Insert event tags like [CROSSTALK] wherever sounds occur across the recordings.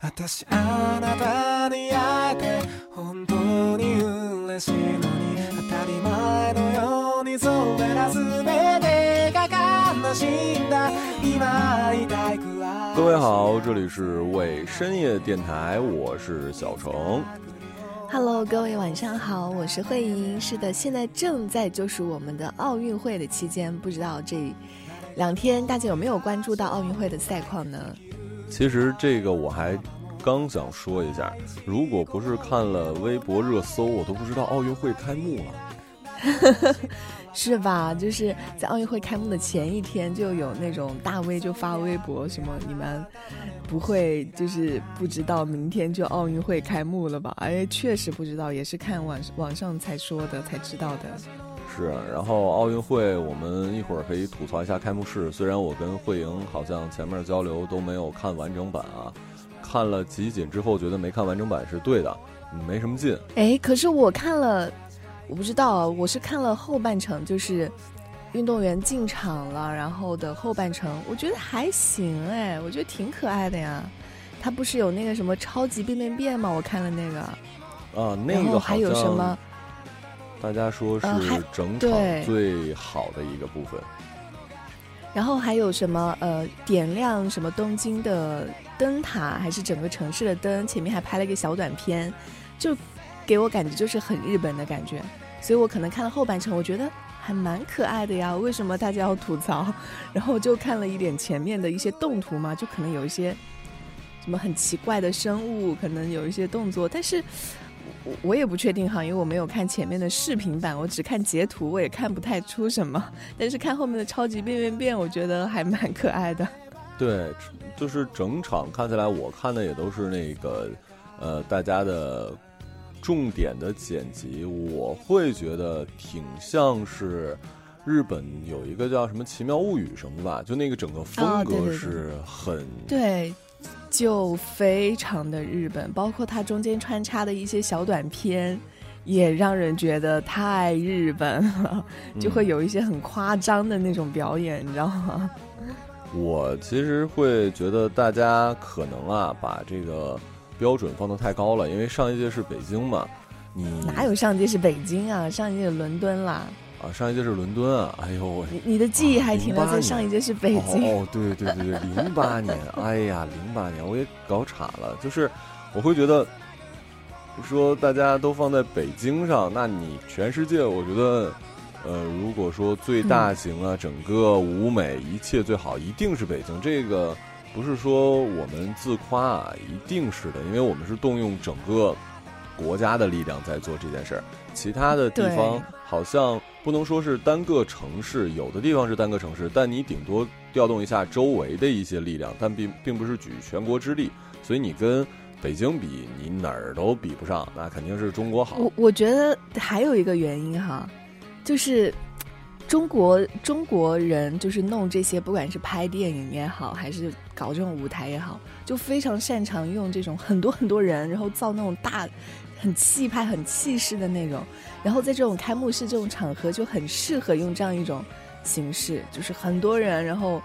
私あなたに会えて本当に嬉しいのに当たり前のようにそれら全てが悲しいんだ今会いたいくらい各位好，这里是为深夜电台，我是小程。 Hello，各位晚上好，我是慧莹。是的，现在正在就是我们的奥运会的期间，不知道这两天大家有没有关注到奥运会的赛况呢？ 其实这个我还刚想说一下，如果不是看了微博热搜，我都不知道奥运会开幕了。[LAUGHS] 是吧？就是在奥运会开幕的前一天，就有那种大 V 就发微博，什么你们不会就是不知道明天就奥运会开幕了吧？哎，确实不知道，也是看网网上才说的，才知道的。是，然后奥运会我们一会儿可以吐槽一下开幕式。虽然我跟慧莹好像前面交流都没有看完整版啊，看了集锦之后觉得没看完整版是对的，没什么劲。哎，可是我看了，我不知道，我是看了后半程，就是运动员进场了，然后的后半程，我觉得还行哎，我觉得挺可爱的呀。他不是有那个什么超级变变变吗？我看了那个，啊，那个还有什么？大家说是整场最好的一个部分。然后还有什么呃，点亮什么东京的灯塔，还是整个城市的灯？前面还拍了一个小短片，就给我感觉就是很日本的感觉。所以我可能看了后半程，我觉得还蛮可爱的呀。为什么大家要吐槽？[LAUGHS] 然后就看了一点前面的一些动图嘛，就可能有一些什么很奇怪的生物，可能有一些动作，但是。我我也不确定哈，因为我没有看前面的视频版，我只看截图，我也看不太出什么。但是看后面的超级变变变，我觉得还蛮可爱的。对，就是整场看起来，我看的也都是那个，呃，大家的重点的剪辑，我会觉得挺像是日本有一个叫什么《奇妙物语》什么吧，就那个整个风格是很、对，就非常的日本，包括它中间穿插的一些小短片，也让人觉得太日本了，就会有一些很夸张的那种表演，你知道吗？我其实会觉得大家可能啊，把这个标准放得太高了，因为上一届是北京嘛，你哪有上届是北京啊？上一届伦敦啦。啊？上一届是伦敦啊！哎呦喂！你你的记忆还停留08在上一届是北京。哦哦，对对对对，零八年，哎呀，零八年我也搞岔了，就是我会觉得说大家都放在北京上，那你全世界，我觉得，呃，如果说最大型啊，整个舞美一切最好，一定是北京。这个不是说我们自夸啊，一定是的，因为我们是动用整个国家的力量在做这件事儿，其他的地方对好像不能说是单个城市，有的地方是单个城市，但你顶多调动一下周围的一些力量，但并并不是举全国之力，所以你跟北京比，你哪儿都比不上，那肯定是中国好。我我觉得还有一个原因哈，就是中国中国人就是弄这些，不管是拍电影也好，还是搞这种舞台也好，就非常擅长用这种很多很多人，然后造那种大、很气派、很气势的那种。然后在这种开幕式这种场合，就很适合用这样一种形式，就是很多人，然后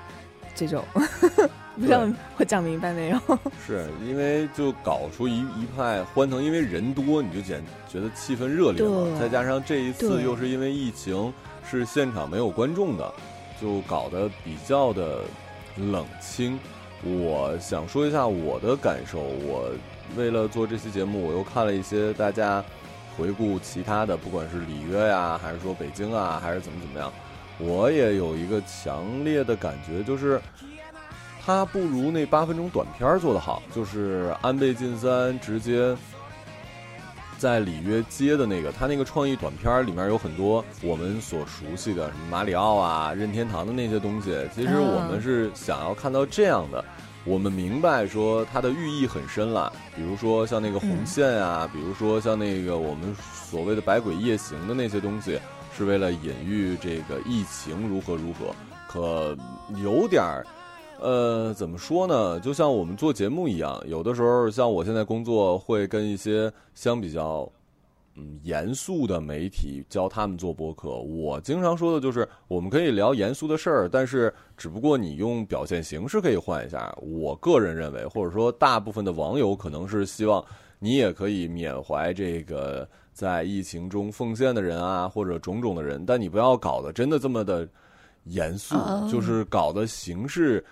这种，[LAUGHS] 不知道我讲明白没有？[LAUGHS] 是因为就搞出一一派欢腾，因为人多，你就简觉得气氛热烈嘛。再加上这一次又是因为疫情，是现场没有观众的，就搞得比较的冷清。我想说一下我的感受，我为了做这期节目，我又看了一些大家回顾其他的，不管是里约呀，还是说北京啊，还是怎么怎么样，我也有一个强烈的感觉，就是他不如那八分钟短片儿做得好，就是安倍晋三直接在里约接的那个，他那个创意短片儿里面有很多我们所熟悉的什么马里奥啊、任天堂的那些东西。其实我们是想要看到这样的，我们明白说它的寓意很深了，比如说像那个红线啊，比如说像那个我们所谓的百鬼夜行的那些东西，是为了隐喻这个疫情如何如何，可有点儿。呃，怎么说呢？就像我们做节目一样，有的时候像我现在工作会跟一些相比较嗯严肃的媒体教他们做播客。我经常说的就是，我们可以聊严肃的事儿，但是只不过你用表现形式可以换一下。我个人认为，或者说大部分的网友可能是希望你也可以缅怀这个在疫情中奉献的人啊，或者种种的人，但你不要搞得真的这么的严肃，哦就是搞的形式。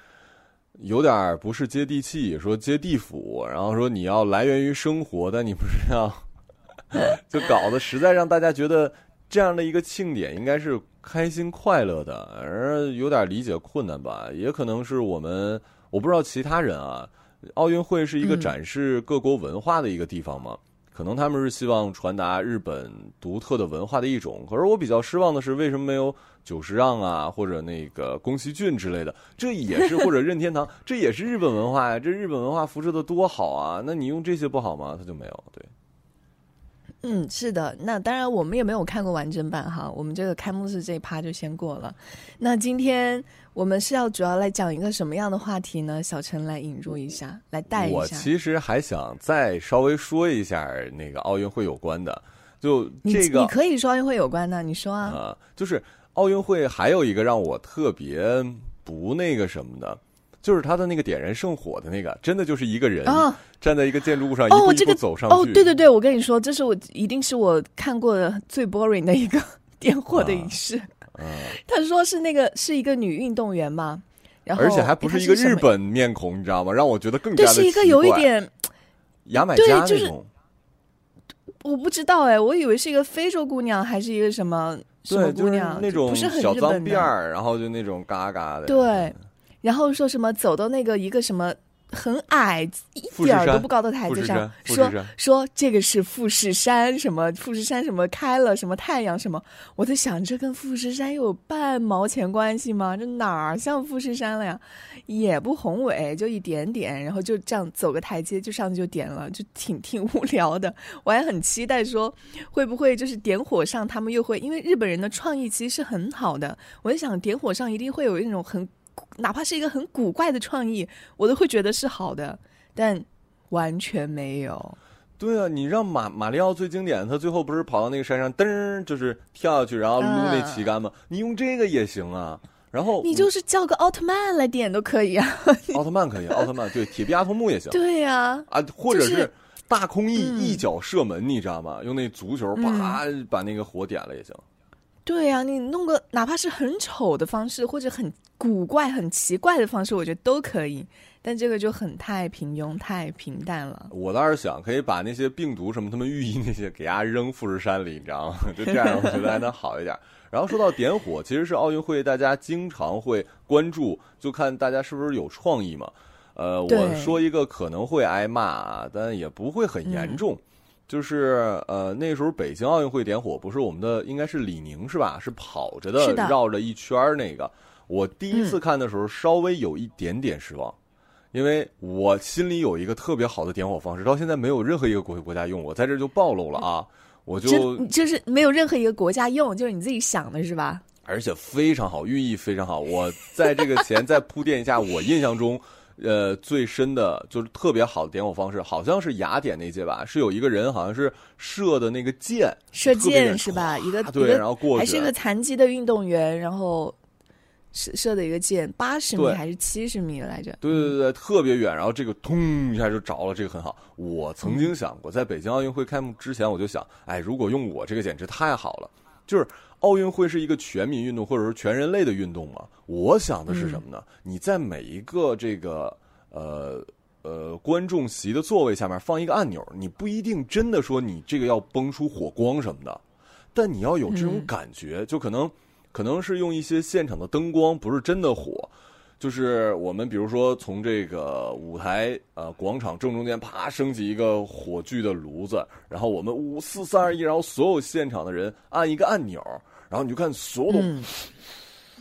有点儿不是接地气，说接地府，然后说你要来源于生活，但你不是要，[LAUGHS] 就搞得实在让大家觉得这样的一个庆典应该是开心快乐的，而有点理解困难吧。也可能是我们，我不知道其他人啊，奥运会是一个嗯展示各国文化的一个地方嘛。可能他们是希望传达日本独特的文化的一种，可是我比较失望的是，为什么没有久石让啊，或者那个宫崎骏之类的？这也是或者任天堂，[LAUGHS] 这也是日本文化呀，这日本文化辐射的多好啊！那你用这些不好吗？他就没有对。嗯，是的，那当然我们也没有看过完整版哈，我们这个开幕式这一趴就先过了。那今天我们是要主要来讲一个什么样的话题呢？小陈来引入一下，来带一下。我其实还想再稍微说一下那个奥运会有关的，就这个你可以说奥运会有关的，你说啊。啊、就是奥运会还有一个让我特别不那个什么的，就是他的那个点燃圣火的那个，真的就是一个人哦站在一个建筑物上，一步一步哦这个走上去。哦，对对对，我跟你说，这是我一定是我看过的最 boring 的一个 [LAUGHS] 点火的仪式。嗯他说是那个是一个女运动员嘛，然后而且还不是一个日本面孔，你知道吗？让我觉得更加对，的是一个奇怪有一点牙买对就是加那种。我不知道哎，我以为是一个非洲姑娘，还是一个什么什么对，就是姑娘，那种不是很小脏。辫儿，然后就那种嘎嘎的。对，然后说什么走到那个一个什么很矮一点都不高的台子上说说这个是富士山，什么富士山什么开了什么太阳什么，我在想这跟富士山有半毛钱关系吗？这哪儿像富士山了呀？也不宏伟，就一点点，然后就这样走个台阶就上去就点了，就挺挺无聊的。[LAUGHS] 我还很期待说会不会就是点火上他们又会，因为日本人的创意其实是很好的，我在想点火上一定会有那种很哪怕是一个很古怪的创意，我都会觉得是好的，但完全没有。对啊，你让马马里奥最经典，他最后不是跑到那个山上，噔就是跳下去，然后撸那旗杆吗？你用这个也行啊。然后你就是叫个奥特曼来点都可以啊。奥特曼可以，奥特曼对铁臂阿童木也行 [LAUGHS] 对呀、啊，或者是是大空翼嗯一脚射门，你知道吗？用那足球啪把那个火点了也行。对呀、你弄个哪怕是很丑的方式，或者很古怪、很奇怪的方式，我觉得都可以。但这个就很太平庸、太平淡了。我倒是想可以把那些病毒什么他们寓意那些给家扔富士山里，你知道吗？就这样，我觉得还能好一点。然后说到点火，其实是奥运会大家经常会关注，就看大家是不是有创意嘛。呃，我说一个可能会挨骂啊，但也不会很严重。就是呃，那时候北京奥运会点火，不是我们的应该是李宁是吧？是跑着的绕着一圈儿那个。我第一次嗯看的时候，稍微有一点点失望。因为我心里有一个特别好的点火方式，到现在没有任何一个国国家用，我在这就暴露了啊！我就就是没有任何一个国家用，就是你自己想的是吧？而且非常好，寓意非常好。我在这个前再铺垫一下，我印象中，呃，最深的就是特别好的点火方式，好像是雅典那届吧，是有一个人好像是射的那个箭，射箭是吧？一个对然后过去还是一个残疾的运动员，然后射射的一个箭，八十米还是七十米来着？对对对，特别远，然后这个通一下就着了，这个很好。我曾经想过，在北京奥运会开幕之前，我就想，哎，如果用我这个简直太好了。就是奥运会是一个全民运动，或者说全人类的运动嘛。我想的是什么呢？你在每一个这个呃呃观众席的座位下面放一个按钮，你不一定真的说你这个要崩出火光什么的，但你要有这种嗯感觉，就可能可能是用一些现场的灯光，不是真的火。就是我们比如说从这个舞台呃广场正中间啪升起一个火炬的炉子，然后我们五四三二一，然后所有现场的人按一个按钮，然后你就看所有的，嗯，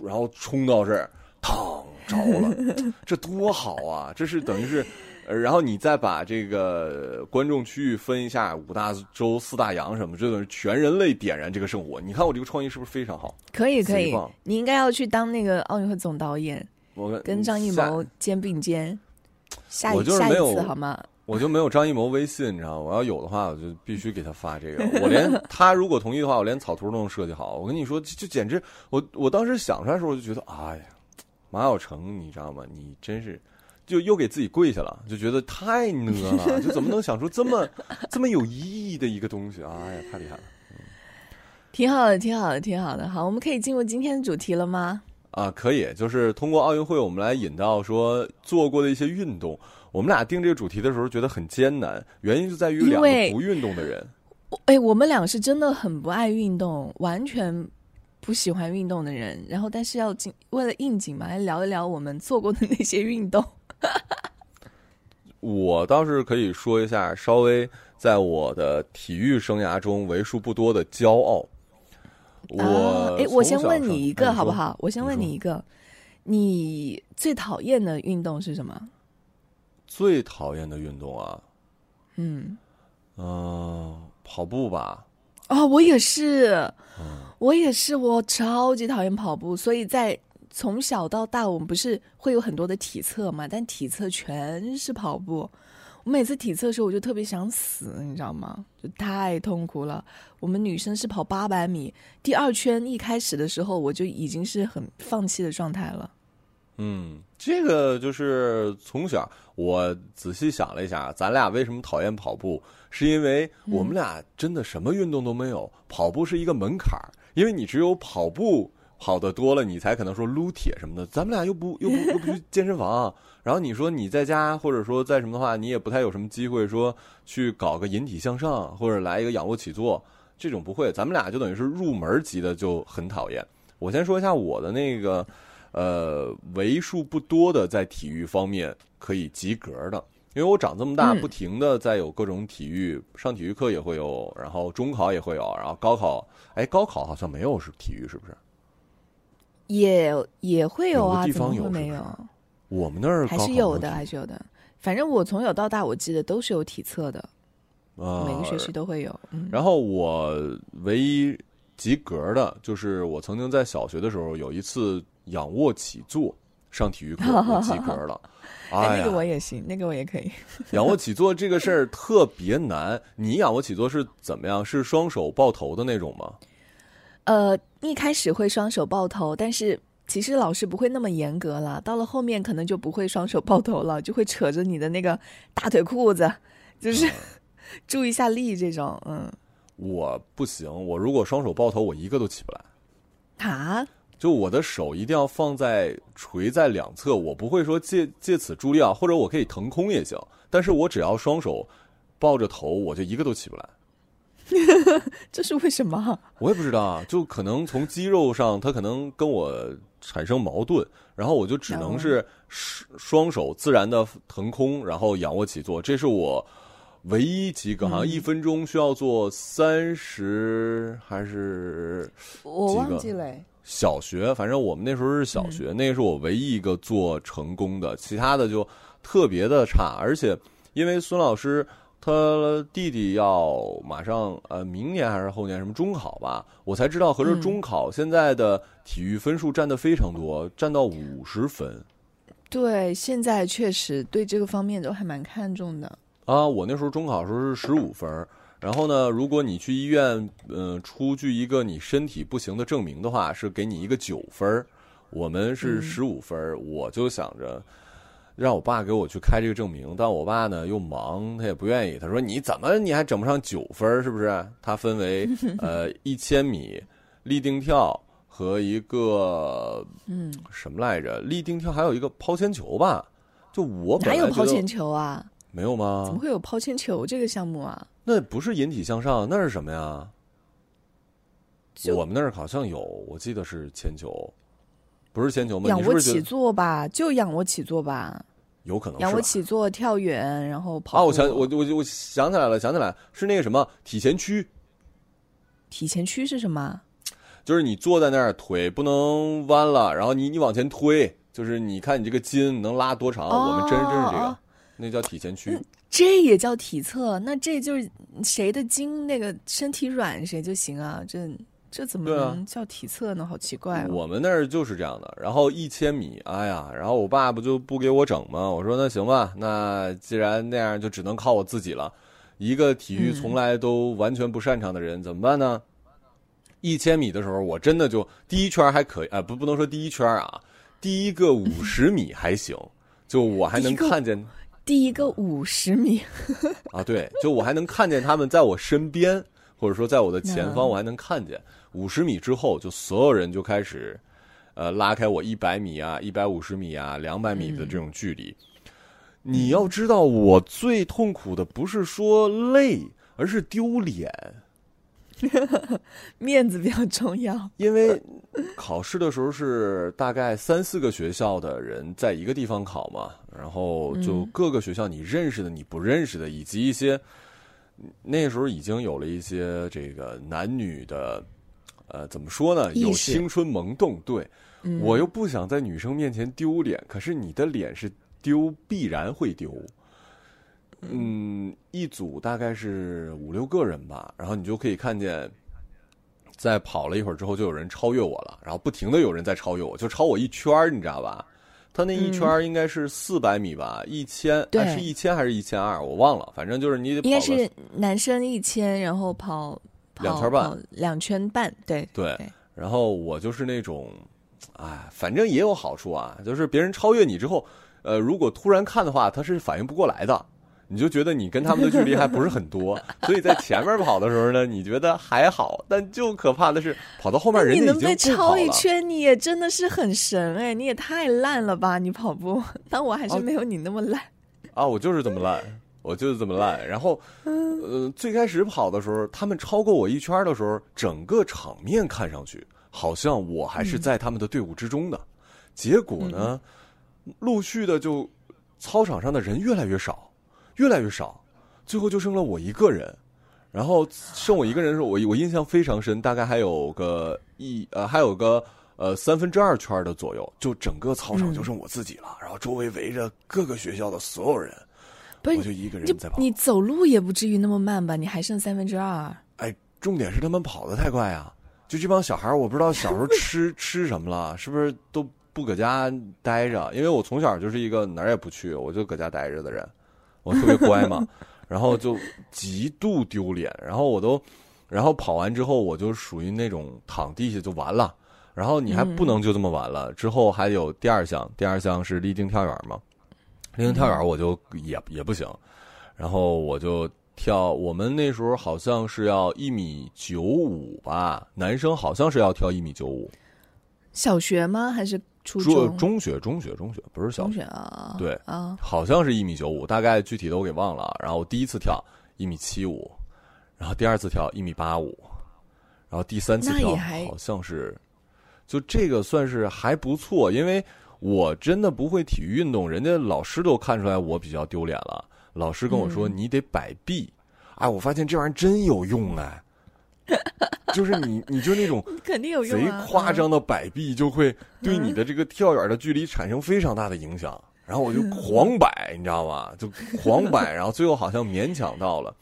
然后冲到这儿，烫着了，[LAUGHS] 这多好啊！这是等于是。呃然后你再把这个观众区域分一下，五大洲、四大洋什么，这等于全人类点燃这个圣火。你看我这个创意是不是非常好？可以可以，你应该要去当那个奥运会总导演，我跟张艺谋肩并肩。下一我就是下一没有次好吗？我就没有张艺谋微信，你知道吗？我要有的话，我就必须给他发这个。我连 [LAUGHS] 他如果同意的话，我连草图都能设计好。我跟你说，就就简直，我我当时想出来的时候，我就觉得，哎呀，马晓成，你知道吗？你真是，就又给自己跪下了，就觉得太 [LAUGHS] 呢了，就怎么能想出这么这么有意义的一个东西？哎呀，太厉害了！挺好的，挺好的，挺好的。好，我们可以进入今天的主题了吗？啊，可以，就是通过奥运会，我们来引到说做过的一些运动。我们俩定这个主题的时候觉得很艰难，原因就在于两个不运动的人。哎，我们俩是真的很不爱运动，完全不喜欢运动的人。然后，但是要进为了应景嘛，来聊一聊我们做过的那些运动。[LAUGHS] 我倒是可以说一下，稍微在我的体育生涯中为数不多的骄傲。我哎，我先问你一个好不好？我先问你一个，你最讨厌的运动是什么？最讨厌的运动啊，嗯，嗯，跑步吧。哦，我也是，我也是，我超级讨厌跑步。所以在从小到大，我们不是会有很多的体测嘛？但体测全是跑步。我每次体测的时候，我就特别想死，你知道吗？就太痛苦了。我们女生是跑八百米，第二圈一开始的时候，我就已经是很放弃的状态了。嗯，这个就是从小我仔细想了一下，咱俩为什么讨厌跑步？是因为我们俩真的什么运动都没有，跑步是一个门槛儿，因为你只有跑步跑的多了，你才可能说撸铁什么的。咱们俩又不又不又不去健身房，然后你说你在家或者说在什么的话，你也不太有什么机会说去搞个引体向上或者来一个仰卧起坐，这种不会。咱们俩就等于是入门级的就很讨厌。我先说一下我的那个。呃，为数不多的在体育方面可以及格的，因为我长这么大，不停的在有各种体育，上体育课也会有，然后中考也会有，然后高考，哎，高考好像没有是体育，是不是？也也会有啊，地方有没有？我们那儿还是有的，还是有的。反正我从小到大，我记得都是有体测的，啊，每个学期都会有。然后我唯一及格的就是我曾经在小学的时候有一次。仰卧起坐上体育课及格了，[LAUGHS] 哎，那个我也行，那个我也可以。仰卧起坐这个事儿特别难，你仰卧起坐是怎么样？是双手抱头的那种吗？呃，一开始会双手抱头，但是其实老师不会那么严格了。到了后面可能就不会双手抱头了，就会扯着你的那个大腿裤子，就是 [LAUGHS] 注意一下力这种。嗯，我不行，我如果双手抱头，我一个都起不来。啊？就我的手一定要放在垂在两侧，我不会说借借此助力啊，或者我可以腾空也行。但是我只要双手抱着头，我就一个都起不来。[LAUGHS] 这是为什么？我也不知道啊，就可能从肌肉上，它可能跟我产生矛盾，然后我就只能是双手自然的腾空，然后仰卧起坐。这是我唯一几个，好像一分钟需要做三十还是我忘记了。小学，反正我们那时候是小学，那个是我唯一一个做成功的，其他的就特别的差。而且，因为孙老师他弟弟要马上呃明年还是后年什么中考吧，我才知道，合着中考现在的体育分数占的非常多，占到五十分。对，现在确实对这个方面都还蛮看重的。啊，我那时候中考时候是十五分。然后呢，如果你去医院，嗯，出具一个你身体不行的证明的话，是给你一个九分我们是十五分我就想着让我爸给我去开这个证明，但我爸呢又忙，他也不愿意。他说：“你怎么你还整不上九分是不是？”他分为 [LAUGHS] 呃一千米立定跳和一个嗯什么来着？立定跳还有一个抛铅球吧？就我哪有抛铅球啊？没有吗？怎么会有抛铅球这个项目啊？那不是引体向上，那是什么呀？我们那儿好像有，我记得是铅球，不是铅球吗？仰卧起坐吧，就仰卧起坐吧，有可能仰卧起坐、跳远，然后跑。啊，我想，我我我想起来了，想起来是那个什么体前屈。体前屈是什么？就是你坐在那儿，腿不能弯了，然后你你往前推，就是你看你这个筋能拉多长？我们真真是这个。那叫体前屈，这也叫体测？那这就是谁的筋那个身体软谁就行啊？这这怎么能叫体测呢？好奇怪哦。我们那儿就是这样的。然后一千米，哎呀，然后我爸不就不给我整吗？我说那行吧，那既然那样，就只能靠我自己了。一个体育从来都完全不擅长的人，怎么办呢？一千米的时候，我真的就第一圈还可以，啊、不不能说第一圈啊，第一个五十米还行，就我还能看见第一个五十米，[LAUGHS] 啊，对，就我还能看见他们在我身边，或者说在我的前方，我还能看见。五十米之后，就所有人就开始，呃，拉开我一百米啊、一百五十米啊、两百米的这种距离。你要知道，我最痛苦的不是说累，而是丢脸，[LAUGHS] 面子比较重要。因为考试的时候是大概三四个学校的人在一个地方考嘛，然后就嗯各个学校你认识的、你不认识的，以及一些那时候已经有了一些这个男女的，呃，怎么说呢？有青春萌动，对、嗯我又不想在女生面前丢脸，可是你的脸是丢，必然会丢。嗯，一组大概是五六个人吧，然后你就可以看见，在跑了一会儿之后，就有人超越我了，然后不停的有人在超越我，就超我一圈儿，你知道吧？他那一圈儿应该是四百米吧，一千，对。哎是一千还是一千二？我忘了，反正就是你得跑应该是男生一千，然后跑跑两圈半。两圈半，对对对。然后我就是那种，哎，反正也有好处啊，就是别人超越你之后，呃，如果突然看的话，他是反应不过来的，你就觉得你跟他们的距离还不是很多，[LAUGHS] 所以在前面跑的时候呢，你觉得还好，但就可怕的是跑到后面人家已经。超一圈，你也真的是很神哎！你也太烂了吧，你跑步，但我还是啊没有你那么烂。啊，我就是这么烂，我就是这么烂。然后，[LAUGHS] 呃，最开始跑的时候，他们超过我一圈的时候，整个场面看上去好像我还是在他们的队伍之中的。结果呢，陆续的就操场上的人越来越少，越来越少，最后就剩了我一个人。然后剩我一个人的时候，我我印象非常深，大概还有个一呃，还有个呃三分之二圈的左右，就整个操场就剩我自己了。然后周围围着各个学校的所有人，不是我就一个人在跑。你走路也不至于那么慢吧？你还剩三分之二。哎，重点是他们跑的太快啊！就这帮小孩，我不知道小时候吃 [LAUGHS] 吃什么了，是不是都不搁家待着？因为我从小就是一个哪儿也不去，我就搁家待着的人，我特别乖嘛，然后就极度丢脸，然后我都，然后跑完之后我就属于那种躺地下就完了，然后你还不能就这么完了，之后还有第二项，第二项是立定跳远嘛，立定跳远我就也也不行，然后我就跳，我们那时候好像是要一米九五吧，男生好像是要跳一米九五，小学吗？还是初中中？学中学中学不是小中学，啊？对啊，好像是一米九五，大概具体的我给忘了。然后第一次跳一米七五，然后第二次跳一米八五，然后第三次跳好像是，就这个算是还不错，因为我真的不会体育运动，人家老师都看出来我比较丢脸了。老师跟我说嗯你得摆臂，哎，我发现这玩意儿真有用哎，[LAUGHS] 就是你你就那种 [LAUGHS] 肯定有用贼啊！夸张的摆臂，就会对你的这个跳远的距离产生非常大的影响。然后我就狂摆，你知道吗？就狂摆，然后最后好像勉强到了。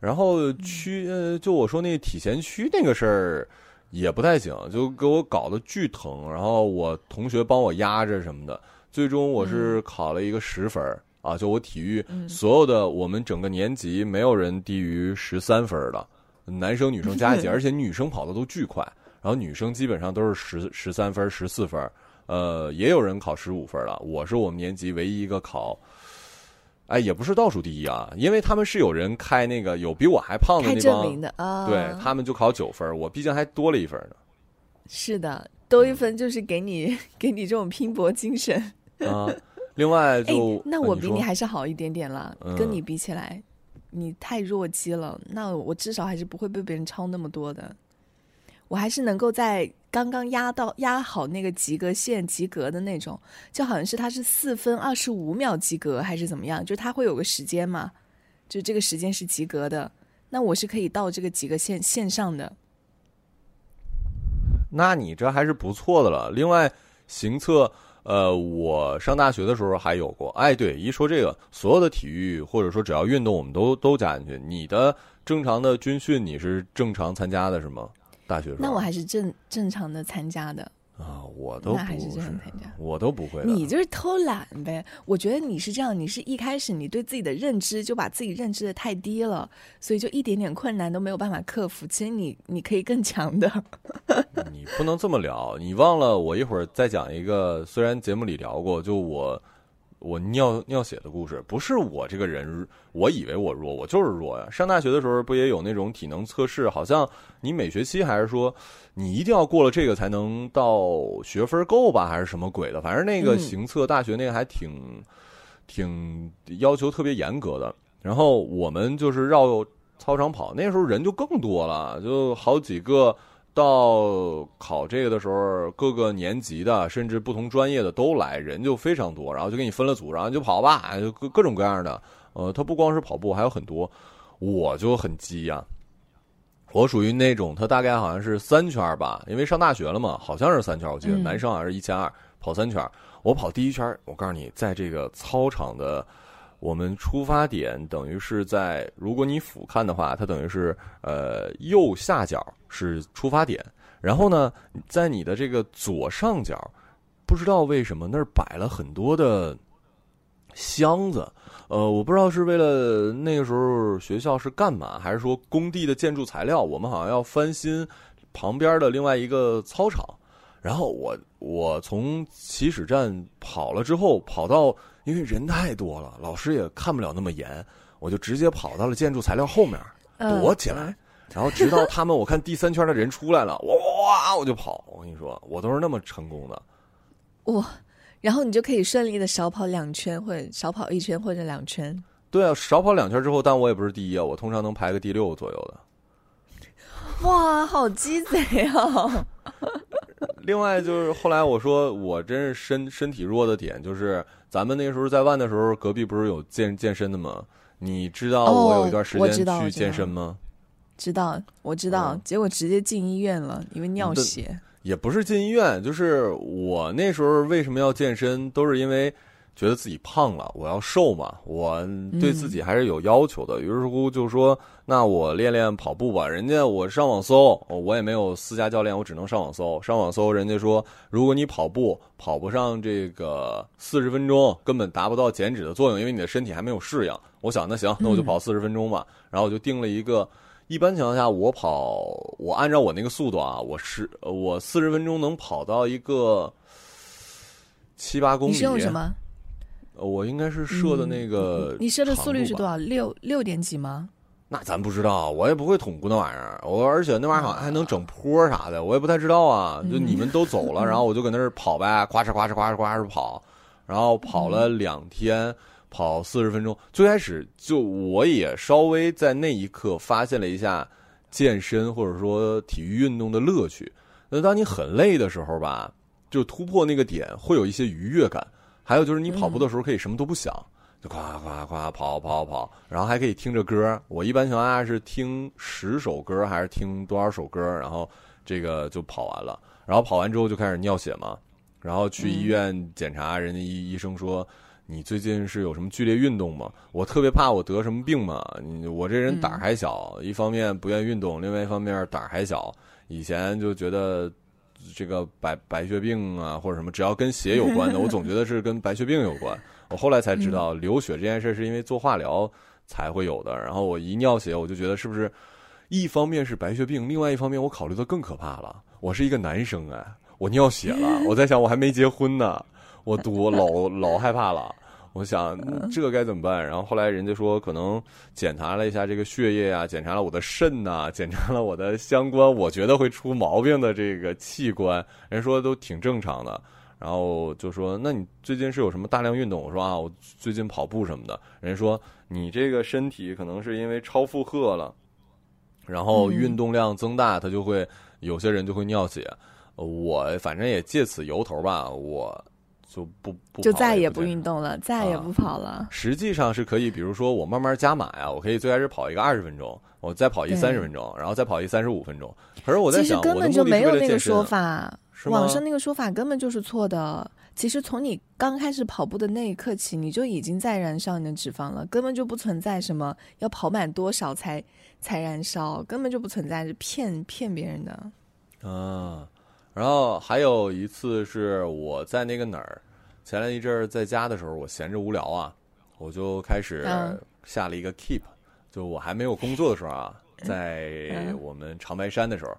然后区呃，就我说那体前屈那个事儿也不太行，就给我搞得巨疼。然后我同学帮我压着什么的，最终我是考了一个十分儿啊。就我体育嗯所有的我们整个年级没有人低于十三分儿的，男生女生加一起，[LAUGHS] 而且女生跑的都巨快，然后女生基本上都是十十三分、十四分，呃，也有人考十五分了。我是我们年级唯一一个考，哎，也不是倒数第一啊，因为他们是有人开那个有比我还胖的开那帮，证明的啊，对他们就考九分，我毕竟还多了一分呢。[LAUGHS] 是的，多一分就是给你给你这种拼搏精神。啊，另外 [LAUGHS] 哎就，那我比你还是好一点点了，嗯跟你比起来，你太弱鸡了。那我至少还是不会被别人超那么多的，我还是能够在刚刚压到压好那个及格线及格的那种，就好像是他是四分二十五秒及格还是怎么样，就他会有个时间嘛，就这个时间是及格的，那我是可以到这个及格线线上的。那你这还是不错的了。另外，行测，呃，我上大学的时候还有过。哎，对，一说这个，所有的体育或者说只要运动，我们都都加进去。你的正常的军训，你是正常参加的是吗？大学。那我还是正正常的参加的。啊，我都不那还是。我都不会。你就是偷懒呗。我觉得你是这样，你是一开始你对自己的认知就把自己认知的太低了，所以就一点点困难都没有办法克服。其实你你可以更强的。[LAUGHS] 你不能这么聊，你忘了我一会儿再讲一个，虽然节目里聊过，就我我尿尿血的故事，不是我这个人，我以为我弱，我就是弱呀。上大学的时候不也有那种体能测试？好像你每学期还是说你一定要过了这个才能到学分够吧，还是什么鬼的？反正那个行测大学那个还挺挺要求特别严格的。然后我们就是绕操场跑，那时候人就更多了，就好几个。到考这个的时候，各个年级的甚至不同专业的都来，人就非常多，然后就给你分了组，然后就跑吧，就各各种各样的。呃，他不光是跑步，还有很多。我就很急呀，我属于那种，他大概好像是三圈吧，因为上大学了嘛，好像是三圈，我记得男生好像是一千二跑三圈，我跑第一圈，我告诉你，在这个操场的。我们出发点等于是在，如果你俯瞰的话，它等于是呃右下角是出发点，然后呢，在你的这个左上角，不知道为什么那儿摆了很多的箱子，呃，我不知道是为了那个时候学校是干嘛，还是说工地的建筑材料，我们好像要翻新旁边的另外一个操场，然后我我从起始站跑了之后，跑到。因为人太多了，老师也看不了那么严，我就直接跑到了建筑材料后面躲起来，然后直到他们我看第三圈的人出来了，哇，我就跑。我跟你说，我都是那么成功的。哇，然后你就可以顺利的少跑两圈，或者少跑一圈或者两圈。对啊，少跑两圈之后，但我也不是第一啊，我通常能排个第六左右的。哇，好鸡贼啊！[LAUGHS] 另外就是后来我说我真是身身体弱的点就是。咱们那时候在万的时候，隔壁不是有健健身的吗？你知道我有一段时间去健身吗？知道，我知道。结果直接进医院了，因为尿血。也不是进医院，就是我那时候为什么要健身，都是因为。觉得自己胖了，我要瘦嘛，我对自己还是有要求的。于是乎就说：“那我练练跑步吧。”人家我上网搜，我也没有私家教练，我只能上网搜。上网搜，人家说，如果你跑步跑不上这个四十分钟，根本达不到减脂的作用，因为你的身体还没有适应。我想，那行，那我就跑四十分钟吧。然后我就定了一个，一般情况下我跑，我按照我那个速度啊，我是我四十分钟能跑到一个七八公里。你是用什么？我应该是设的那个，你设的速率是多少？六六点几吗？那咱不知道，我也不会捅咕那玩意儿。我而且那玩意儿好像还能整坡啥的，我也不太知道啊。就你们都走了，然后我就搁那儿跑呗，咵哧咵哧咵哧咵哧跑，然后跑了两天，跑四十分钟。最开始就我也稍微在那一刻发现了一下健身或者说体育运动的乐趣。那当你很累的时候吧，就突破那个点，会有一些愉悦感。还有就是你跑步的时候可以什么都不想，就夸夸夸跑跑跑，然后还可以听着歌。我一般情况下是听十首歌还是听多少首歌，然后这个就跑完了。然后跑完之后就开始尿血嘛，然后去医院检查，人家医医生说你最近是有什么剧烈运动吗？我特别怕我得什么病嘛。我这人胆儿还小，一方面不愿运动，另外一方面胆儿还小。以前就觉得。这个白白血病啊，或者什么，只要跟血有关的，我总觉得是跟白血病有关。我后来才知道，流血这件事是因为做化疗才会有的。然后我一尿血，我就觉得是不是一方面是白血病，另外一方面我考虑的更可怕了。我是一个男生哎，我尿血了，我在想我还没结婚呢，我多老老害怕了。我想这该怎么办？然后后来人家说，可能检查了一下这个血液啊，检查了我的肾呐，检查了我的相关，我觉得会出毛病的这个器官，人说都挺正常的。然后就说，那你最近是有什么大量运动？我说啊，我最近跑步什么的。人说你这个身体可能是因为超负荷了，然后运动量增大，他就会有些人就会尿血。我反正也借此由头吧，我。就不不就再也不运动了，再也不跑了。实际上是可以，比如说我慢慢加码呀，我可以最开始跑一个二十分钟，我再跑一三十分钟，然后再跑一三十五分钟。可是我在想，根本就没有那个说法，网上那个说法根本就是错的。其实从你刚开始跑步的那一刻起，你就已经在燃烧你的脂肪了，根本就不存在什么要跑满多少才才燃烧，根本就不存在是骗骗别人的。啊，然后还有一次是我在那个哪儿，前来一阵儿在家的时候，我闲着无聊啊，我就开始嗯。下了一个 Keep，就我还没有工作的时候啊，在嗯。我们长白山的时候，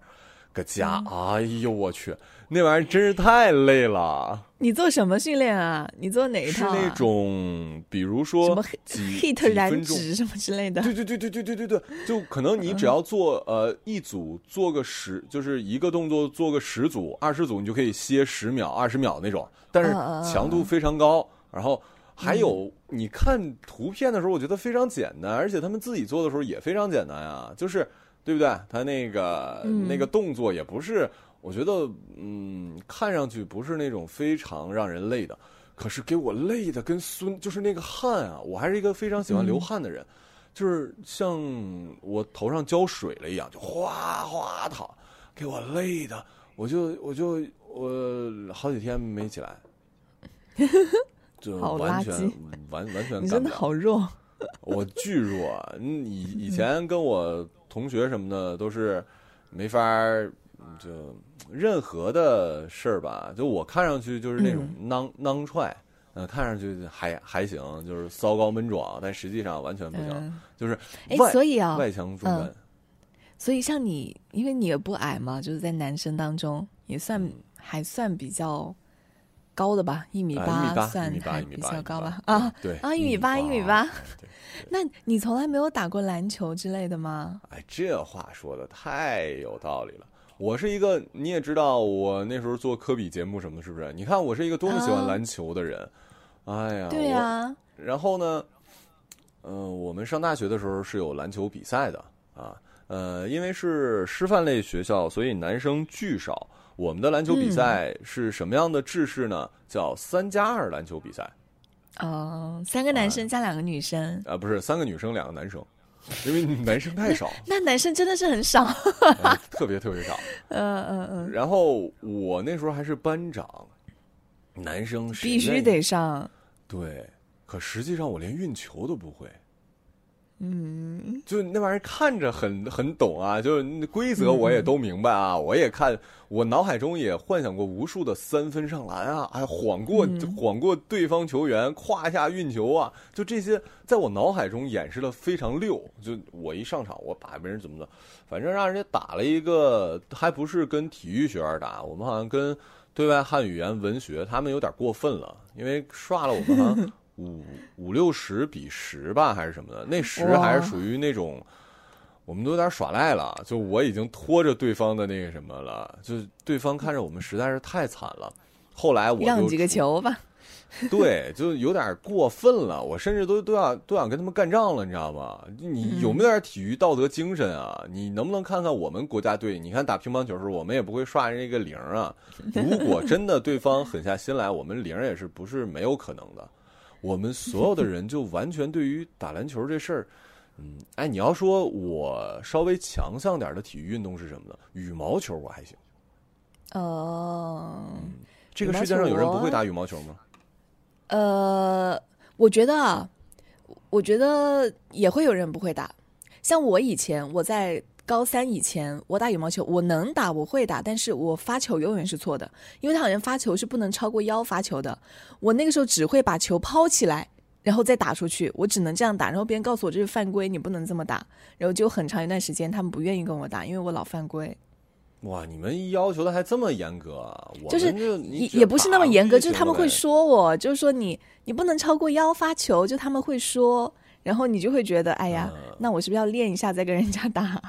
搁家，哎呦我去，[LAUGHS] 那玩意儿真是太累了，你做什么训练啊？你做哪一套、啊？是那种比如说什么几 [LAUGHS] hit 几燃。脂什么之类的。对对对对对对对对，就可能你只要做呃一组做个十，就是一个动作做个十组、二十组，你就可以歇十秒、二十秒那种，但是强度非常高。然后还有你看图片的时候，我觉得非常简单，而且他们自己做的时候也非常简单啊，就是对不对？他那个嗯那个动作也不是，我觉得嗯，看上去不是那种非常让人累的。可是给我累的跟孙，就是那个汗啊！我还是一个非常喜欢流汗的人，就是像我头上浇水了一样，就哗哗淌，给我累的，我就我就我好几天没起来，[LAUGHS] [LAUGHS] 就完全完完全你真的。好弱。我巨弱，嗯以以前跟我同学什么的都是没法儿，就任何的事儿吧，就我看上去就是那种囊囊踹，嗯、看上去还还行，就是骚高闷壮，但实际上完全不行，嗯，就是哎，外所以啊，外强中干。所以像你，因为你也不矮嘛，就是在男生当中也算、嗯还算比较高的吧，一米八一米八，算比较高吧？啊，，对啊一米八一米八那你从来没有打过篮球之类的吗？哎，这话说的太有道理了。我是一个，你也知道，我那时候做科比节目什么的，是不是？你看我是一个多么喜欢啊篮球的人。哎呀，对呀、呀、然后呢，呃，我们上大学的时候是有篮球比赛的啊。呃，因为是师范类学校，所以男生巨少。我们的篮球比赛是什么样的制式呢？叫三加二篮球比赛哦，三个男生加两个女生，啊、不是三个女生两个男生，因为男生太少，那男生真的是很少。呃特别特别少。嗯嗯嗯，[LAUGHS] 然后我那时候还是班长，男生必须得上。对，可实际上我连运球都不会。嗯，就那玩意儿看着很很懂啊，就是规则我也都明白啊，我也看，我脑海中也幻想过无数的三分上篮啊，哎，晃过、嗯晃过对方球员，胯下运球啊，就这些在我脑海中演示的非常溜。就我一上场，我把别人怎么的，反正让人家打了一个，还不是跟体育学院打，我们好像跟对外汉语言文学，他们有点过分了，因为刷了我们好像五五六十比十吧，还是什么的，那十还是属于那种。我们都有点耍赖了，就我已经拖着对方的那个什么了，就对方看着我们实在是太惨了。后来我就让几个球吧。[LAUGHS] 对，就有点过分了，我甚至都都想都想跟他们干仗了，你知道吗？你有没有点体育道德精神啊？你能不能看看我们国家队？你看打乒乓球的时候，我们也不会刷人家一个零啊。如果真的对方狠下心来，我们零也是不是没有可能的。我们所有的人就完全对于打篮球这事儿，[LAUGHS] 嗯，哎，你要说我稍微强项点的体育运动是什么呢？羽毛球我还行。哦，这个世界上有人不会打羽毛球吗？呃，我觉得啊，我觉得也会有人不会打。像我以前，我在高三以前，我打羽毛球，我能打，我会打，但是我发球永远是错的，因为他好像发球是不能超过腰发球的。我那个时候只会把球抛起来，然后再打出去，我只能这样打。然后别人告诉我这是犯规，你不能这么打。然后就很长一段时间，他们不愿意跟我打，因为我老犯规。哇，你们要求的还这么严格啊？我就是也也不是那么严格，就是他们会说我，就是说你你不能超过腰发球，就他们会说，然后你就会觉得，哎呀，嗯那我是不是要练一下再跟人家打？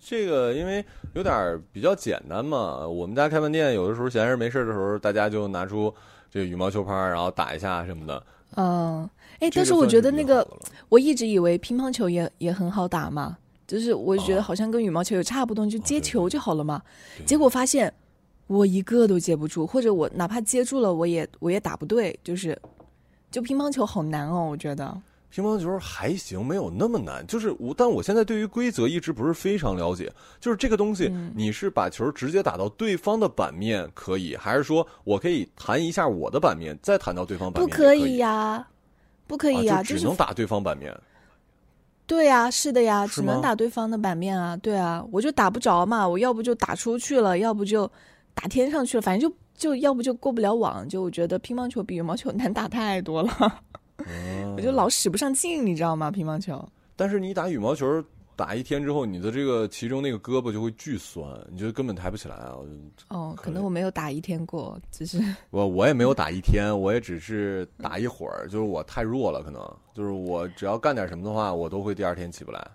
这个因为有点比较简单嘛，我们家开饭店有的时候闲着没事儿的时候，大家就拿出这个羽毛球拍，然后打一下什么的。嗯，哎，但是我觉得那个我一直以为乒乓球也也很好打嘛，就是我就觉得哦好像跟羽毛球也差不多，就接球就好了嘛。结果发现我一个都接不住，或者我哪怕接住了，我也我也打不对，就是就乒乓球好难哦，我觉得。乒乓球还行，没有那么难。就是我，但我现在对于规则一直不是非常了解。就是这个东西，嗯你是把球直接打到对方的板面可以，还是说我可以弹一下我的板面，再弹到对方板不面不可以呀，不可以呀，啊、就就只能打对方板面。对呀，是的呀，只能打对方的版面啊。对啊，我就打不着嘛，我要不就打出去了，要不就打天上去了，反正就就要不就过不了网。就我觉得乒乓球比羽毛球 [LAUGHS] 难打太多了，嗯我就老使不上劲，你知道吗？乒乓球。但是你打羽毛球打一天之后，你的这个其中那个胳膊就会巨酸，你就根本抬不起来啊。哦，可能我没有打一天过，只是我我也没有打一天，我也只是打一会儿，就是我太弱了，可能就是我只要干点什么的话，我都会第二天起不来，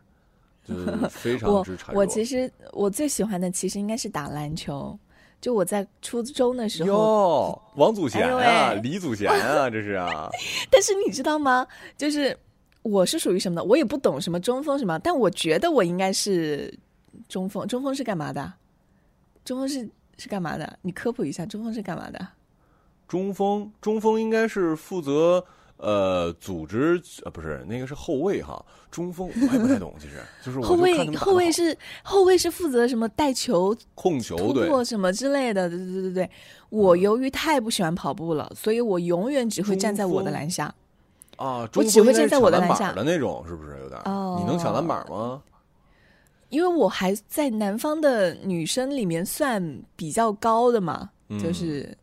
就是非常之孱弱。我其实我最喜欢的其实应该是打篮球。就我在初中的时候，哟，王祖贤啊，喂李祖贤啊，这是啊，[LAUGHS] 但是你知道吗？就是我是属于什么的？我也不懂什么中锋什么，但我觉得我应该是中锋。中锋是干嘛的？中锋是是干嘛的？你科普一下，中锋是干嘛的？中锋，中锋应该是负责呃组织呃不是那个是后卫哈，中锋我也不太懂，其实就是我后卫后卫是后卫是负责什么带球控球突对，破什么之类的，对对对对对。我由于太不喜欢跑步了，所以我永远只会站在我的篮下。啊，我只会站在我的篮下的那种，是不是有点？哦你能抢篮板吗？因为我还在南方的女生里面算比较高的嘛，嗯就是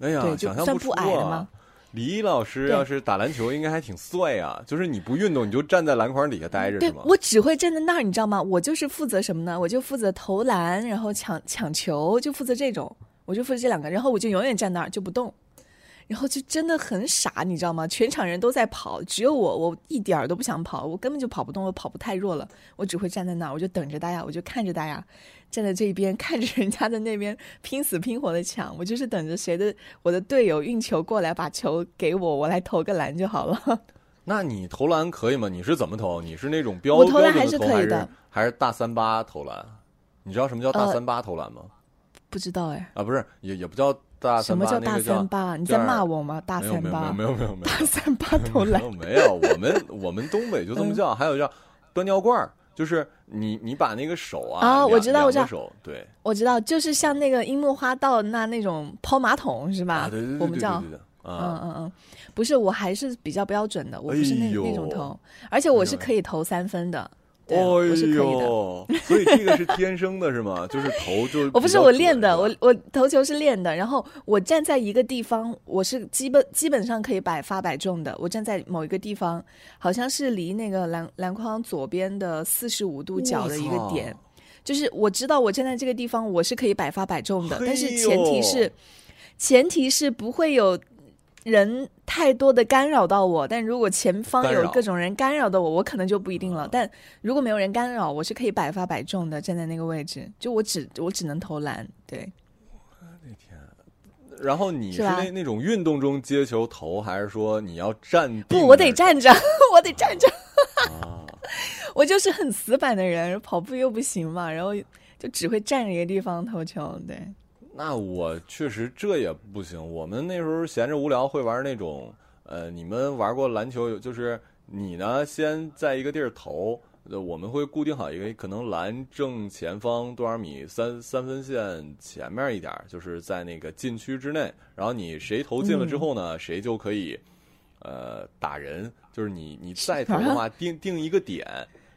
哎呀，对就算不矮的吗。李老师要是打篮球，应该还挺帅啊！就是你不运动，你就站在篮筐底下待着，对是吗？我只会站在那儿，你知道吗？我就是负责什么呢？我就负责投篮，然后抢抢球，就负责这种，我就负责这两个，然后我就永远站那儿就不动，然后就真的很傻，你知道吗？全场人都在跑，只有我，我一点儿都不想跑，我根本就跑不动，我跑步太弱了，我只会站在那儿，我就等着大家，我就看着大家站在这边，看着人家在那边拼死拼活的抢，我就是等着谁的我的队友运球过来，把球给我，我来投个篮就好了。[LAUGHS] 那你投篮可以吗？你是怎么投？你是那种标我投篮还是可以的还是大三八投篮？你知道什么叫大呃三八投篮吗？不知道哎，啊，不是，也也不叫大什三八，么叫大三八？你在骂我吗？大三八，没有没有没有没有没有大三八 [LAUGHS] 投篮没有没有，我们我们东北就这么叫，还有叫端尿罐儿，就是你你把那个手啊，啊我两知道我知道。手对。我知道，就是像那个樱木花道那那种抛马桶是吧？啊，对对对对对我们叫嗯啊，嗯嗯，不是，我还是比较标准的，我不是那、哎那种投，而且我是可以投三分的，对，哎我是可以的。呦，所以这个是天生的是吗？[LAUGHS] 就是头就我不是我练的，我我投球是练的，然后我站在一个地方，我是基本基本上可以百发百中的。我站在某一个地方，好像是离那个篮篮筐左边的四十五度角的一个点就是我知道我站在这个地方，我是可以百发百中的，但是前提是，前提是不会有人太多的干扰到我。但如果前方有各种人干扰到我，我可能就不一定了。但如果没有人干扰，我是可以百发百中的，站在那个位置，就我只我只能投篮，对。然后你是是那那种运动中接球投，还是说你要站不，我得站着，[LAUGHS] 我得站着。啊？[LAUGHS] 我就是很死板的人，跑步又不行嘛，然后就只会站着一个地方投球。对，那我确实这也不行。我们那时候闲着无聊会玩那种，呃，你们玩过篮球有？就是你呢先在一个地儿投，呃，我们会固定好一个，可能篮正前方多少米，三三分线前面一点儿，就是在那个禁区之内。然后你谁投进了之后呢，谁就可以，呃，打人。就是你你再投的话，定定一个点。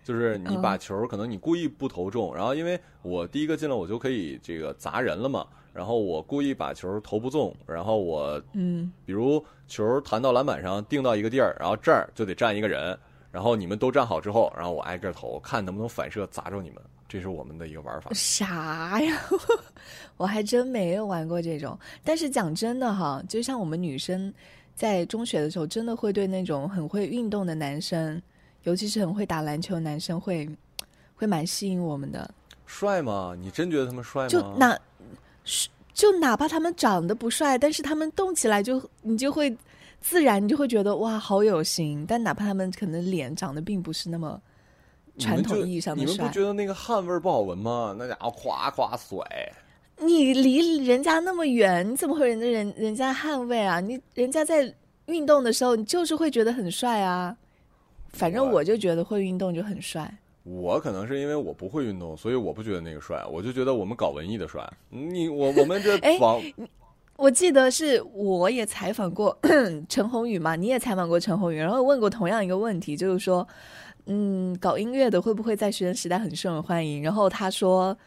就是你把球，可能你故意不投中，然后因为我第一个进了，我就可以这个砸人了嘛。然后我故意把球投不中，然后我嗯，比如球弹到篮板上，定到一个地儿，然后这儿就得站一个人，然后你们都站好之后，然后我挨个投，看能不能反射砸着你们。这是我们的一个玩法。啥呀？[LAUGHS] 我还真没有玩过这种。但是讲真的哈，就像我们女生在中学的时候，真的会对那种很会运动的男生，尤其是很会打篮球的男生会，会蛮吸引我们的。帅吗？你真觉得他们帅吗？就哪，就哪怕他们长得不帅，但是他们动起来就你就会自然，你就会觉得哇，好有型。但哪怕他们可能脸长得并不是那么传统意义上的帅你们不，觉得那个汗味不好闻吗？那家伙夸夸甩。你离人家那么远，你怎么会人家人人家汗味啊？你人家在运动的时候，你就是会觉得很帅啊。反正我我就觉得会运动就很帅。我可能是因为我不会运动，所以我不觉得那个帅，我就觉得我们搞文艺的帅。你我我们这哎网我记得是我也采访过 [CLEARS THROAT] 陈鸿宇嘛，你也采访过陈鸿宇，然后问过同样一个问题，就是说，嗯，搞音乐的会不会在学生时代很受人欢迎？然后他说，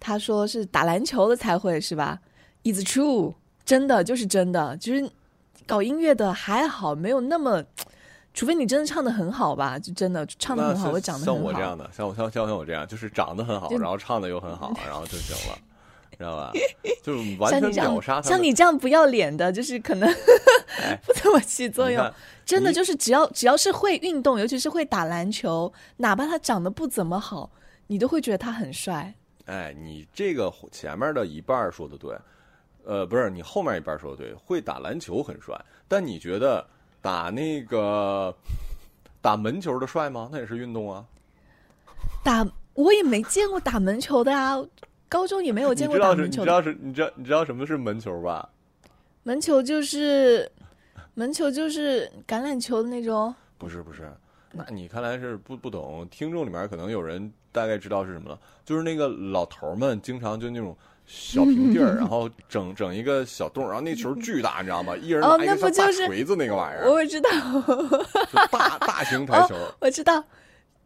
他说是打篮球的才会是吧？It's true，真的就是真的，就是搞音乐的还好，没有那么，除非你真的唱的很好吧，就真的唱的很好，我长得像。我这样的，像我像像像我这样，就是长得很好，然后唱的又很好，[LAUGHS] 然后就行了，知道吧？[LAUGHS] 就是完全秒杀，他像。你这样不要脸的，就是可能哎 [LAUGHS] 不怎么起作用。真的就是只要只要是会运动，尤其是会打篮球，哪怕他长得不怎么好，你都会觉得他很帅。哎，你这个前面的一半说的对，呃，不是你后面一半说的对，会打篮球很帅，但你觉得打那个打门球的帅吗？那也是运动啊。打我也没见过打门球的啊，高中也没有见过打门球的。你知道是，你知道你知道什么是门球吧？门球就是门球就是橄榄球的那种。不是不是，那你看来是不不懂。听众里面可能有人大概知道是什么了，就是那个老头儿们经常就那种小平地儿，然后整整一个小洞，然后那球巨大，你知道吗？[LAUGHS] 一人哦拿一个锤子那个玩意儿，我知道，大大型台球。[LAUGHS] 我知道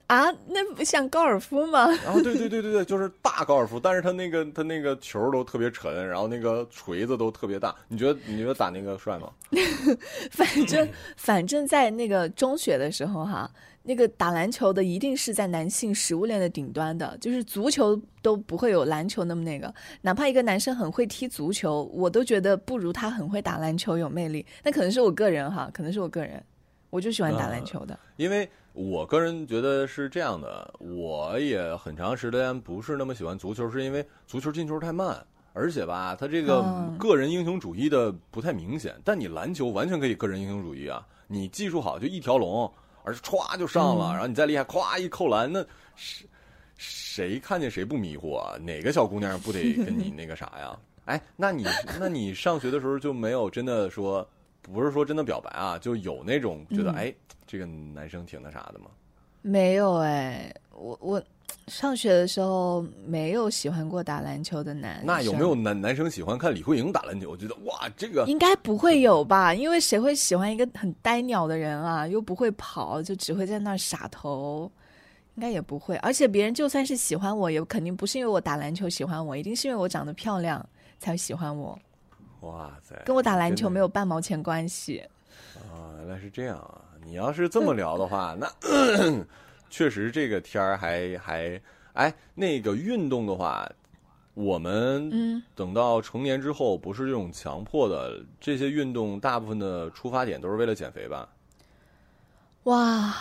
啊，那不像高尔夫吗？然后对对对对对，就是大高尔夫，但是他那个他那个球都特别沉，然后那个锤子都特别大。你觉得你觉得打那个帅吗？[LAUGHS] 反正反正在那个中学的时候哈，那个打篮球的一定是在男性食物链的顶端的，就是足球都不会有篮球那么那个。哪怕一个男生很会踢足球，我都觉得不如他很会打篮球有魅力。那可能是我个人哈，可能是我个人，我就喜欢打篮球的。因为我个人觉得是这样的，我也很长时间不是那么喜欢足球，是因为足球进球太慢，而且吧，他这个嗯个人英雄主义的不太明显。但你篮球完全可以个人英雄主义啊，你技术好就一条龙，而是歘就上了，嗯然后你再厉害，咵一扣篮，那谁谁看见谁不迷糊啊？哪个小姑娘不得跟你那个啥呀？[LAUGHS] 哎，那你那你上学的时候就没有真的说，不是说真的表白啊，就有那种觉得、嗯哎，这个男生挺那啥的吗？没有哎，我我上学的时候没有喜欢过打篮球的男生。那有没有男男生喜欢看李慧莹打篮球？我觉得哇，这个应该不会有吧，因为谁会喜欢一个很呆鸟的人啊？又不会跑，就只会在那儿傻头，应该也不会。而且别人就算是喜欢我，也肯定不是因为我打篮球喜欢我，一定是因为我长得漂亮才会喜欢我，哇塞，跟我打篮球没有半毛钱关系。啊，原来是这样啊！你要是这么聊的话，那确实这个天儿还还哎，那个运动的话，我们嗯等到成年之后，不是这种强迫的，这些运动大部分的出发点都是为了减肥吧？哇，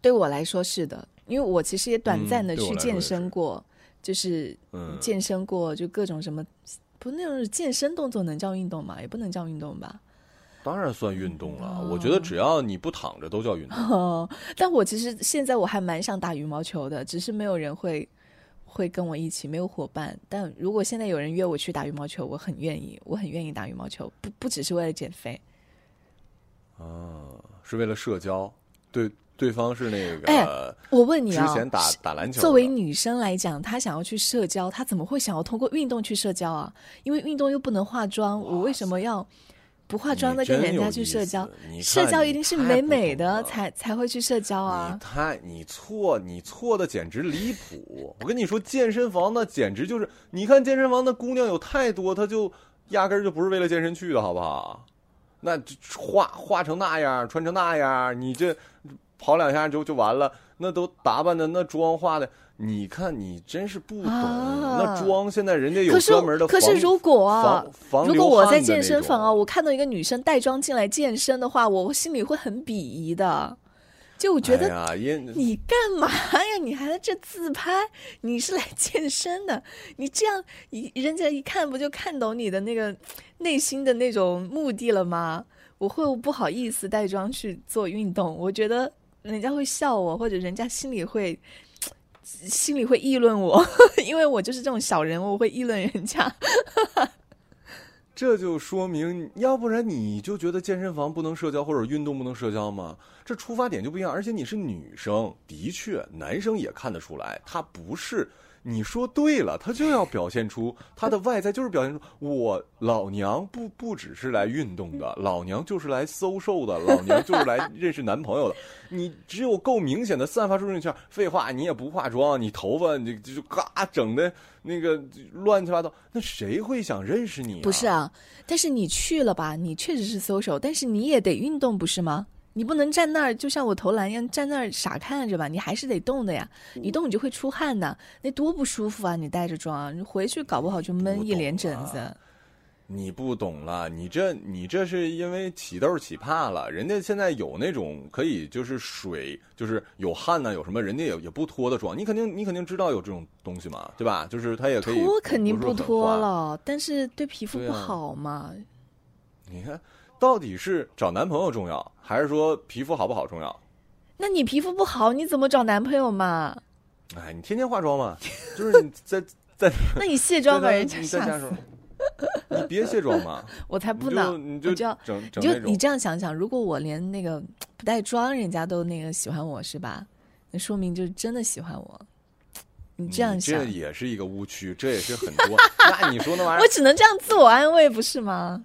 对我来说是的，因为我其实也短暂的去健身过，就是嗯，健身过，就各种什么，不那种健身动作能叫运动吗？也不能叫运动吧。当然算运动了。哦我觉得只要你不躺着都叫运动。哦，[LAUGHS] 但我其实现在我还蛮想打羽毛球的，只是没有人会会跟我一起，没有伙伴。但如果现在有人约我去打羽毛球，我很愿意，我很愿意打羽毛球，不不只是为了减肥。啊，是为了社交，对，对方是那个、哎我问你啊，之前打打篮球，作为女生来讲，她想要去社交，她怎么会想要通过运动去社交啊？因为运动又不能化妆，我为什么要不化妆的跟人家去社交？你社交一定是美美的才才会去社交啊你啊！太你错，你错的简直离谱！我跟你说，健身房那简直就是，你看健身房那姑娘有太多，她就压根儿就不是为了健身去的，好不好？那就化化成那样，穿成那样，你这跑两下就就完了，那都打扮的那妆化的，你看你真是不懂。啊那妆现在人家有专门的防，可是如果啊如果我在健身房啊，我看到一个女生带妆进来健身的话，我心里会很鄙夷的。就我觉得你干嘛呀？你还在这自拍？你是来健身的？[LAUGHS] 你这样一人家一看不就看懂你的那个内心的那种目的了吗？我会不好意思带妆去做运动，我觉得人家会笑我，或者人家心里会心里会议论我，[LAUGHS] 因为我就是这种小人物，会议论人家。[LAUGHS] 这就说明，要不然你就觉得健身房不能社交或者运动不能社交吗？这出发点就不一样。而且你是女生，的确，男生也看得出来，他不是。你说对了，他就要表现出他的外在，就是表现出我老娘不不只是来运动的，老娘就是来搜瘦的，老娘就是来认识男朋友的。[LAUGHS] 你只有够明显的散发出这圈，废话，你也不化妆，你头发你就嘎整的那个乱七八糟，那谁会想认识你？不是啊，但是你去了吧，你确实是搜手，但是你也得运动，不是吗？你不能站那儿，就像我投篮一样站那儿傻看着吧？你还是得动的呀！你动你就会出汗的，那多不舒服啊！你带着妆，你回去搞不好就闷一脸疹子。你不懂了，你这你这是因为起痘起怕了。人家现在有那种可以就是水，就是有汗呢，有什么人家也也不脱的妆。你肯定你肯定知道有这种东西嘛，对吧？就是它也可以脱肯定不脱了，但是对皮肤不好嘛。你看。到底是找男朋友重要，还是说皮肤好不好重要？那你皮肤不好，你怎么找男朋友嘛？哎，你天天化妆嘛，就是你在在。[LAUGHS] 那你卸妆吧人家吓死。你别卸妆嘛！[LAUGHS] 我才不呢！你就你就你这样想想，如果我连那个不带妆，人家都那个喜欢我是吧？那说明就是真的喜欢我。你这样想，这也是一个误区，这也是很多。[LAUGHS] 那你说那玩意儿，我只能这样自我安慰，不是吗？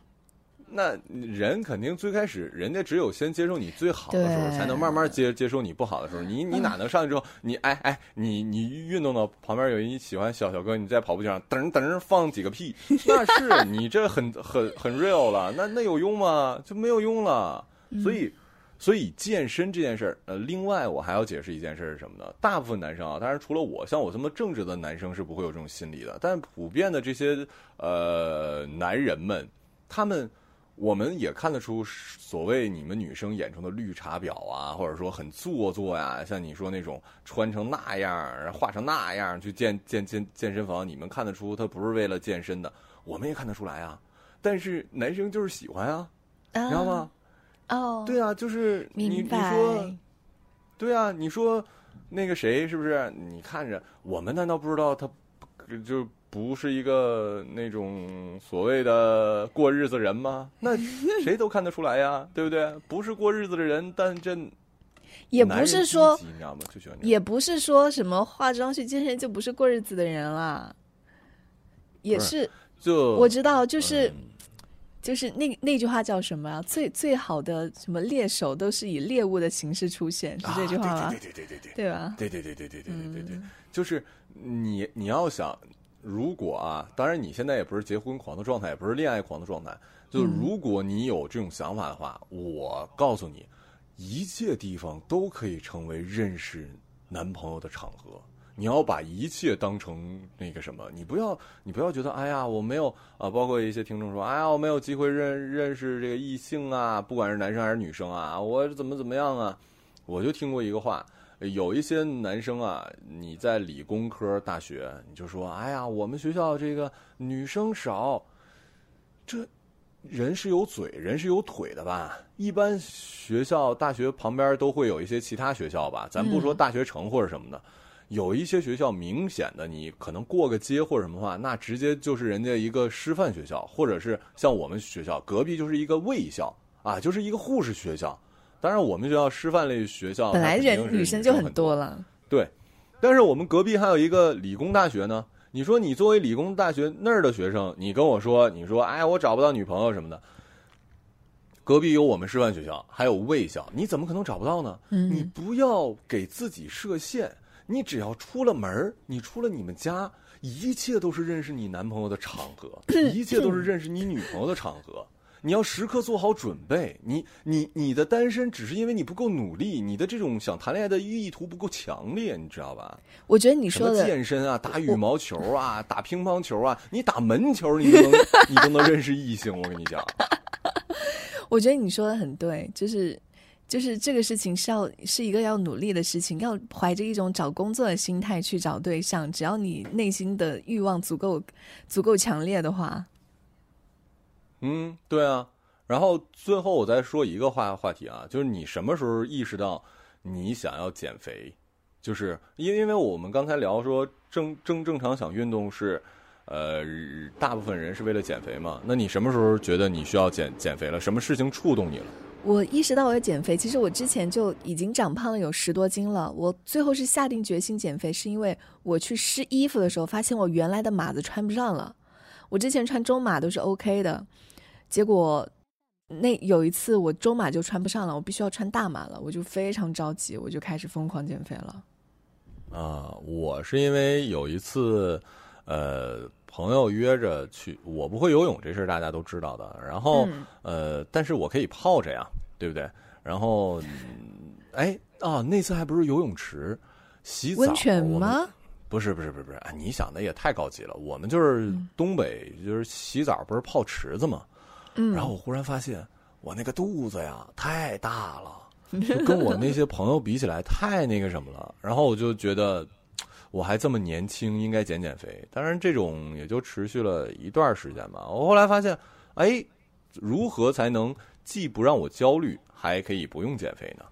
那人肯定最开始，人家只有先接受你最好的时候，才能慢慢接接受你不好的时候。你你哪能上去之后，你哎哎，你你运动到旁边有一喜欢小小哥，你在跑步机上噔噔放几个屁，[LAUGHS] 那是你这很很很 real 了。那那有用吗？就没有用了。所以所以健身这件事儿，呃，另外我还要解释一件事是什么呢？大部分男生啊，当然除了我，像我这么正直的男生是不会有这种心理的。但普遍的这些呃男人们，他们。我们也看得出，所谓你们女生眼中的绿茶婊啊，或者说很做作呀，像你说那种穿成那样、化成那样去健健健健身房，你们看得出他不是为了健身的，我们也看得出来啊。但是男生就是喜欢啊，你知道吗？哦，对啊，就是你你说，对啊，你说那个谁是不是？你看着我们难道不知道他就？不是一个那种所谓的过日子人吗？那谁都看得出来呀，[LAUGHS] 对不对？不是过日子的人，但这也不是说，也不是说什么化妆去健身就不是过日子的人了，也是。就我知道，就是就是那那句话叫什么啊？最最好的什么猎手都是以猎物的形式出现，是这句话吗？对对对对对，对吧？对对对对对对对对对，就是你你要想。如果啊，当然你现在也不是结婚狂的状态，也不是恋爱狂的状态。就如果你有这种想法的话，我告诉你，一切地方都可以成为认识男朋友的场合。你要把一切当成那个什么，你不要，你不要觉得，哎呀，我没有啊。包括一些听众说，哎呀，我没有机会认认识这个异性啊，不管是男生还是女生啊，我怎么怎么样啊？我就听过一个话。有一些男生啊，你在理工科大学，你就说：“哎呀，我们学校这个女生少。”这人是有嘴，人是有腿的吧？一般学校大学旁边都会有一些其他学校吧？咱不说大学城或者什么的，有一些学校明显的，你可能过个街或者什么话，那直接就是人家一个师范学校，或者是像我们学校隔壁就是一个卫校啊，就是一个护士学校。当然，我们学校师范类学校本来人女生就很多了。对，但是我们隔壁还有一个理工大学呢。你说你作为理工大学那儿的学生，你跟我说，你说，哎，我找不到女朋友什么的。隔壁有我们师范学校，还有卫校，你怎么可能找不到呢？你不要给自己设限，你只要出了门你出了你们家，一切都是认识你男朋友的场合，[CLEARS THROAT] 一切都是认识你女朋友的场合。你要时刻做好准备。你你你的单身只是因为你不够努力，你的这种想谈恋爱的意图不够强烈，你知道吧？我觉得你说的健身啊，打羽毛球啊，打乒乓球啊，你打门球你都能 [LAUGHS] 你都能认识异性。我跟你讲，[LAUGHS] 我觉得你说的很对，就是就是这个事情是要是一个要努力的事情，要怀着一种找工作的心态去找对象。只要你内心的欲望足够足够强烈的话。嗯，对啊，然后最后我再说一个话话题啊，就是你什么时候意识到你想要减肥？就是因为因为我们刚才聊说正正正常想运动是，呃，大部分人是为了减肥嘛。那你什么时候觉得你需要减减肥了？什么事情触动你了？我意识到我要减肥，其实我之前就已经长胖了有十多斤了。我最后是下定决心减肥，是因为我去试衣服的时候，发现我原来的码子穿不上了。我之前穿中码都是 OK 的，结果那有一次我中码就穿不上了，我必须要穿大码了，我就非常着急，我就开始疯狂减肥了。啊，我是因为有一次，呃，朋友约着去，我不会游泳这事儿大家都知道的。然后，呃，但是我可以泡着呀，对不对？然后，哎啊，那次还不是游泳池洗澡温泉吗？不是不是不是不是啊！你想的也太高级了。我们就是东北，就是洗澡不是泡池子吗？嗯。然后我忽然发现，我那个肚子呀太大了。[LAUGHS] 就跟我那些朋友比起来，太那个什么了。然后我就觉得，我还这么年轻，应该减减肥。当然，这种也就持续了一段时间吧。我后来发现，哎，如何才能既不让我焦虑，还可以不用减肥呢？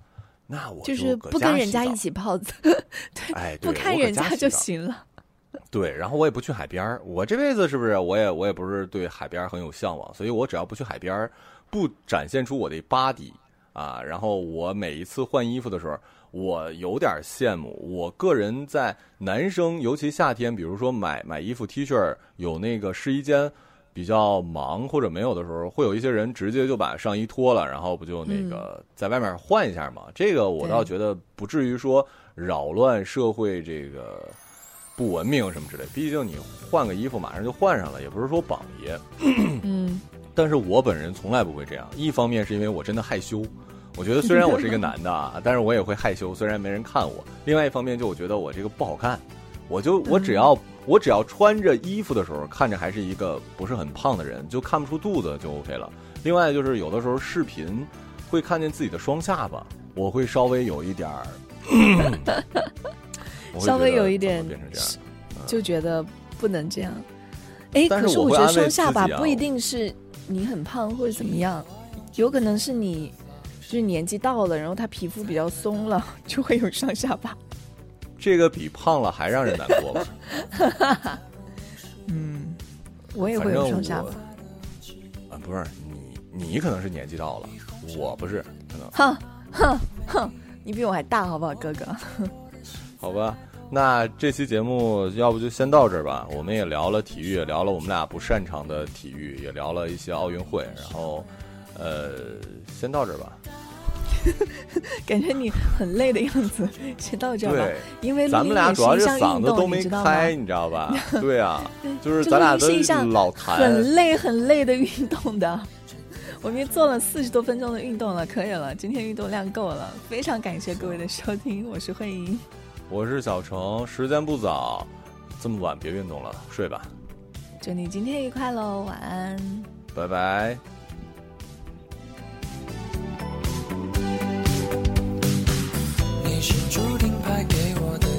那我就是不跟人家一起泡澡，[LAUGHS] [LAUGHS] 对，哎，不看人家就行了。[LAUGHS] 对，然后我也不去海边我这辈子是不是我也我也不是对海边很有向往，所以我只要不去海边不展现出我的 body。啊，然后我每一次换衣服的时候，我有点羡慕。我个人在男生，尤其夏天，比如说买买衣服 T 恤，有那个试衣间比较忙或者没有的时候，会有一些人直接就把上衣脱了，然后不就那个在外面换一下嘛？这个我倒觉得不至于说扰乱社会这个不文明什么之类。毕竟你换个衣服马上就换上了，也不是说榜爷。嗯。[CLEARS THROAT] 但是我本人从来不会这样。一方面是因为我真的害羞，我觉得虽然我是一个男的啊，但是我也会害羞，虽然没人看我。另外一方面就我觉得我这个不好看，我就我只要我只要穿着衣服的时候看着还是一个不是很胖的人，就看不出肚子就 OK 了。另外就是有的时候视频会看见自己的双下巴，我会稍微有一点儿，[LAUGHS] 稍微有一点变成这样，就觉得不能这样。哎，可是我觉得双下巴不一定是。你很胖或者怎么样，有可能是你就是年纪到了，然后他皮肤比较松了，就会有双下巴。这个比胖了还让人难过吧？[LAUGHS] 嗯，我也会有双下巴。啊，不是你，你可能是年纪到了，我不是，可能。哼哼哼，你比我还大，好不好，哥哥？[LAUGHS] 好吧。那这期节目要不就先到这儿吧。我们也聊了体育，也聊了我们俩不擅长的体育，也聊了一些奥运会。然后，呃，先到这儿吧。[LAUGHS] 感觉你很累的样子，[LAUGHS] 先到这儿吧。因为咱们俩主要是嗓子都没开，你知道吧？[LAUGHS] 对啊，就是咱俩都老谈。很累很累的运动的，我们做了四十多分钟的运动了，可以了。今天运动量够了，非常感谢各位的收听，我是慧莹。我是小程，时间不早，这么晚别运动了，睡吧。祝你今天愉快喽，晚安，拜拜。你是注定派给我的。